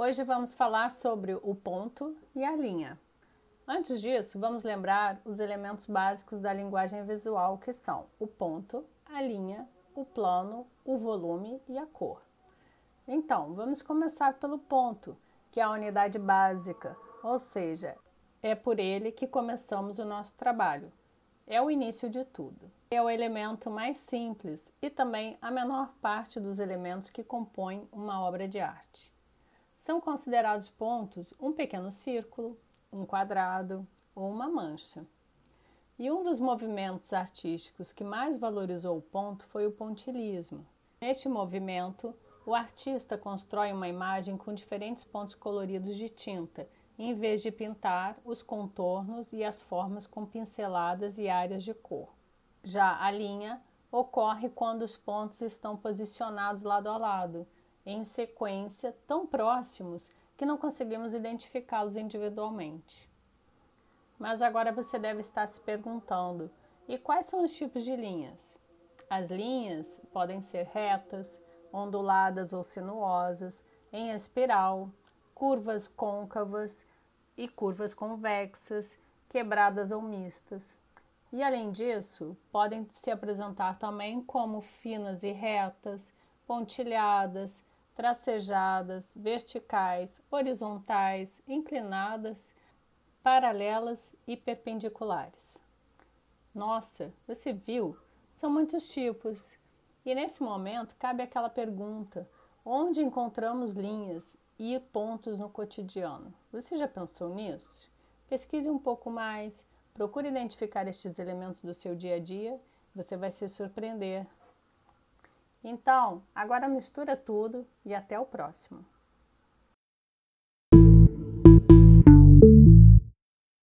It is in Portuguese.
Hoje vamos falar sobre o ponto e a linha. Antes disso, vamos lembrar os elementos básicos da linguagem visual que são o ponto, a linha, o plano, o volume e a cor. Então, vamos começar pelo ponto, que é a unidade básica, ou seja, é por ele que começamos o nosso trabalho. É o início de tudo. É o elemento mais simples e também a menor parte dos elementos que compõem uma obra de arte. São considerados pontos um pequeno círculo, um quadrado ou uma mancha. E um dos movimentos artísticos que mais valorizou o ponto foi o pontilhismo. Neste movimento, o artista constrói uma imagem com diferentes pontos coloridos de tinta em vez de pintar os contornos e as formas com pinceladas e áreas de cor. Já a linha ocorre quando os pontos estão posicionados lado a lado, em sequência tão próximos que não conseguimos identificá-los individualmente. Mas agora você deve estar se perguntando: e quais são os tipos de linhas? As linhas podem ser retas, onduladas ou sinuosas, em espiral, curvas côncavas e curvas convexas, quebradas ou mistas. E além disso, podem se apresentar também como finas e retas, pontilhadas, tracejadas, verticais, horizontais, inclinadas, paralelas e perpendiculares. Nossa, você viu? São muitos tipos. E nesse momento cabe aquela pergunta: onde encontramos linhas e pontos no cotidiano. Você já pensou nisso? Pesquise um pouco mais, procure identificar estes elementos do seu dia a dia, você vai se surpreender. Então, agora mistura tudo e até o próximo.